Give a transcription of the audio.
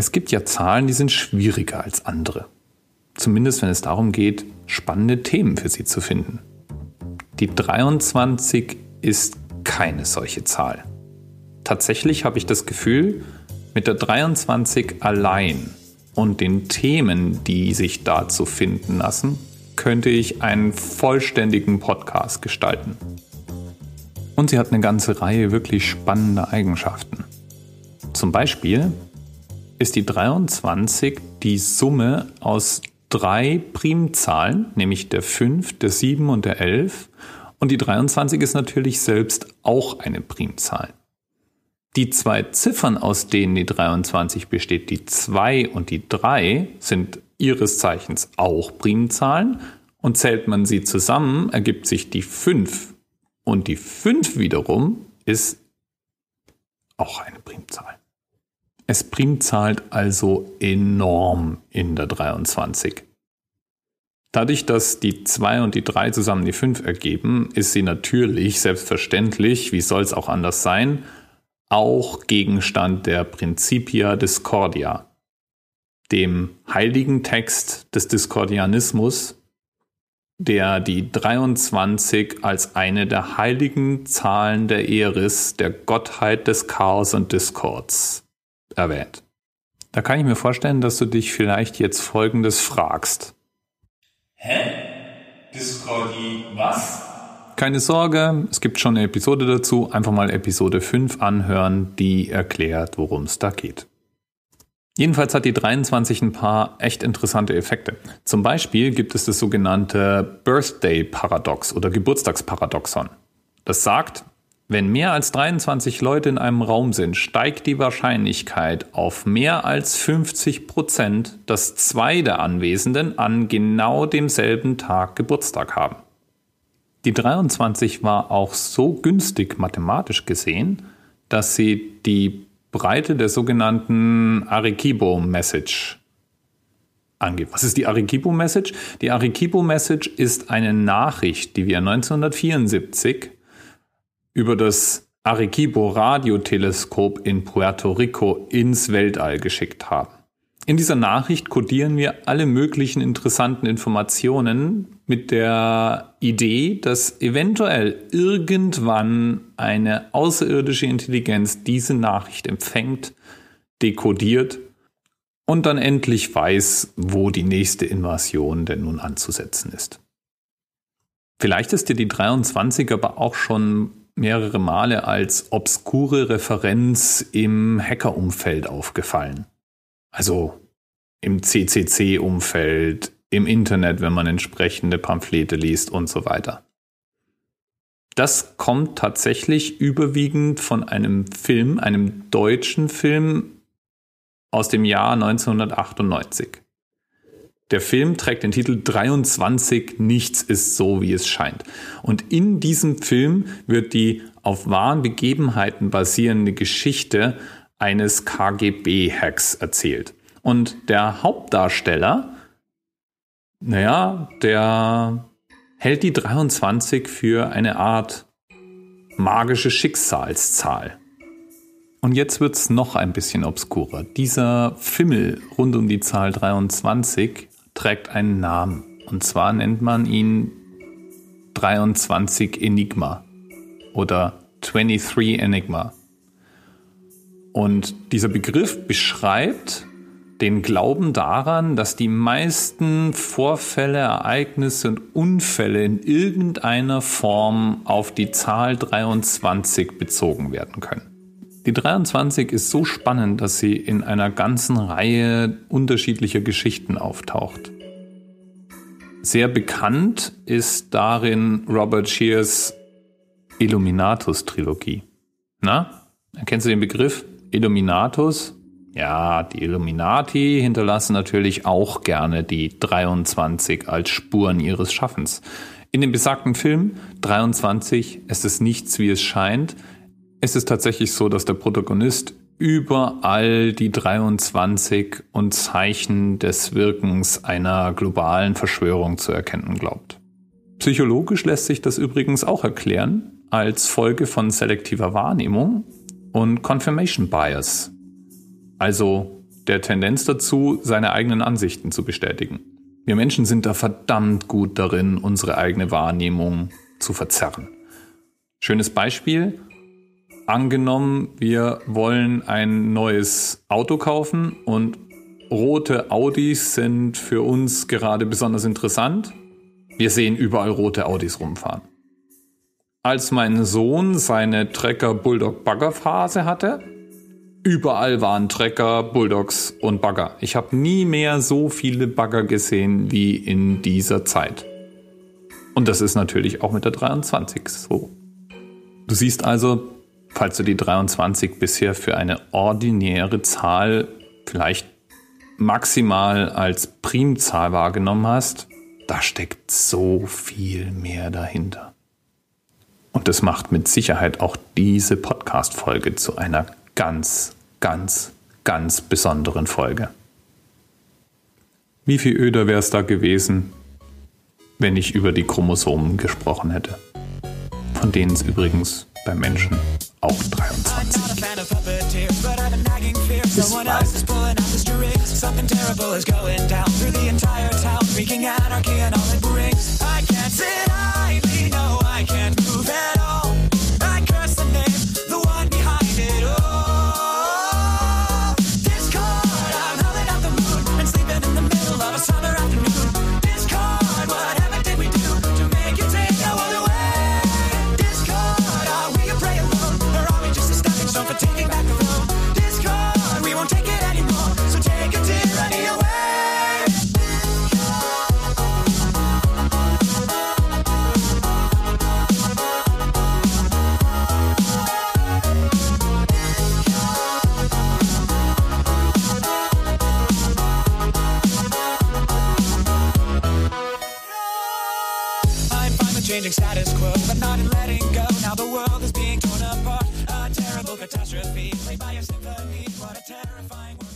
Es gibt ja Zahlen, die sind schwieriger als andere. Zumindest wenn es darum geht, spannende Themen für sie zu finden. Die 23 ist keine solche Zahl. Tatsächlich habe ich das Gefühl, mit der 23 allein und den Themen, die sich dazu finden lassen, könnte ich einen vollständigen Podcast gestalten. Und sie hat eine ganze Reihe wirklich spannender Eigenschaften. Zum Beispiel ist die 23 die Summe aus drei Primzahlen, nämlich der 5, der 7 und der 11. Und die 23 ist natürlich selbst auch eine Primzahl. Die zwei Ziffern, aus denen die 23 besteht, die 2 und die 3, sind ihres Zeichens auch Primzahlen. Und zählt man sie zusammen, ergibt sich die 5. Und die 5 wiederum ist auch eine Primzahl. Es primzahlt also enorm in der 23. Dadurch, dass die 2 und die 3 zusammen die 5 ergeben, ist sie natürlich, selbstverständlich, wie soll es auch anders sein, auch Gegenstand der Principia Discordia, dem heiligen Text des Discordianismus, der die 23 als eine der heiligen Zahlen der Eris, der Gottheit des Chaos und Discords erwähnt. Da kann ich mir vorstellen, dass du dich vielleicht jetzt Folgendes fragst. Hä? Discordi was? Keine Sorge, es gibt schon eine Episode dazu. Einfach mal Episode 5 anhören, die erklärt, worum es da geht. Jedenfalls hat die 23 ein paar echt interessante Effekte. Zum Beispiel gibt es das sogenannte Birthday-Paradox oder Geburtstagsparadoxon. Das sagt, wenn mehr als 23 Leute in einem Raum sind, steigt die Wahrscheinlichkeit auf mehr als 50 Prozent, dass zwei der Anwesenden an genau demselben Tag Geburtstag haben. Die 23 war auch so günstig mathematisch gesehen, dass sie die Breite der sogenannten Arequibo-Message angibt. Was ist die Arequibo-Message? Die Arequibo-Message ist eine Nachricht, die wir 1974 über das Arecibo Radioteleskop in Puerto Rico ins Weltall geschickt haben. In dieser Nachricht kodieren wir alle möglichen interessanten Informationen mit der Idee, dass eventuell irgendwann eine außerirdische Intelligenz diese Nachricht empfängt, dekodiert und dann endlich weiß, wo die nächste Invasion denn nun anzusetzen ist. Vielleicht ist dir die 23 aber auch schon mehrere Male als obskure Referenz im Hackerumfeld aufgefallen. Also im CCC-Umfeld, im Internet, wenn man entsprechende Pamphlete liest und so weiter. Das kommt tatsächlich überwiegend von einem Film, einem deutschen Film aus dem Jahr 1998. Der Film trägt den Titel 23 Nichts ist so, wie es scheint. Und in diesem Film wird die auf wahren Begebenheiten basierende Geschichte eines KGB-Hacks erzählt. Und der Hauptdarsteller, naja, der hält die 23 für eine Art magische Schicksalszahl. Und jetzt wird's noch ein bisschen obskurer. Dieser Fimmel rund um die Zahl 23 trägt einen Namen. Und zwar nennt man ihn 23 Enigma oder 23 Enigma. Und dieser Begriff beschreibt den Glauben daran, dass die meisten Vorfälle, Ereignisse und Unfälle in irgendeiner Form auf die Zahl 23 bezogen werden können. Die 23 ist so spannend, dass sie in einer ganzen Reihe unterschiedlicher Geschichten auftaucht. Sehr bekannt ist darin Robert Shears Illuminatus-Trilogie. Na, kennst du den Begriff Illuminatus? Ja, die Illuminati hinterlassen natürlich auch gerne die 23 als Spuren ihres Schaffens. In dem besagten Film 23 ist es nichts, wie es scheint, es ist tatsächlich so, dass der Protagonist überall die 23 und Zeichen des Wirkens einer globalen Verschwörung zu erkennen glaubt. Psychologisch lässt sich das übrigens auch erklären als Folge von selektiver Wahrnehmung und Confirmation Bias. Also der Tendenz dazu, seine eigenen Ansichten zu bestätigen. Wir Menschen sind da verdammt gut darin, unsere eigene Wahrnehmung zu verzerren. Schönes Beispiel. Angenommen, wir wollen ein neues Auto kaufen und rote Audis sind für uns gerade besonders interessant. Wir sehen überall rote Audis rumfahren. Als mein Sohn seine Trecker Bulldog Bagger Phase hatte, überall waren Trecker, Bulldogs und Bagger. Ich habe nie mehr so viele Bagger gesehen wie in dieser Zeit. Und das ist natürlich auch mit der 23 so. Du siehst also, falls du die 23 bisher für eine ordinäre Zahl vielleicht maximal als Primzahl wahrgenommen hast, da steckt so viel mehr dahinter. Und das macht mit Sicherheit auch diese Podcast-Folge zu einer ganz, ganz, ganz besonderen Folge. Wie viel öder wäre es da gewesen, wenn ich über die Chromosomen gesprochen hätte? Von denen es übrigens bei Menschen auch 23 Something terrible changing status quo, but not in letting go. Now the world is being torn apart. A terrible catastrophe, played by a symphony. What a terrifying world.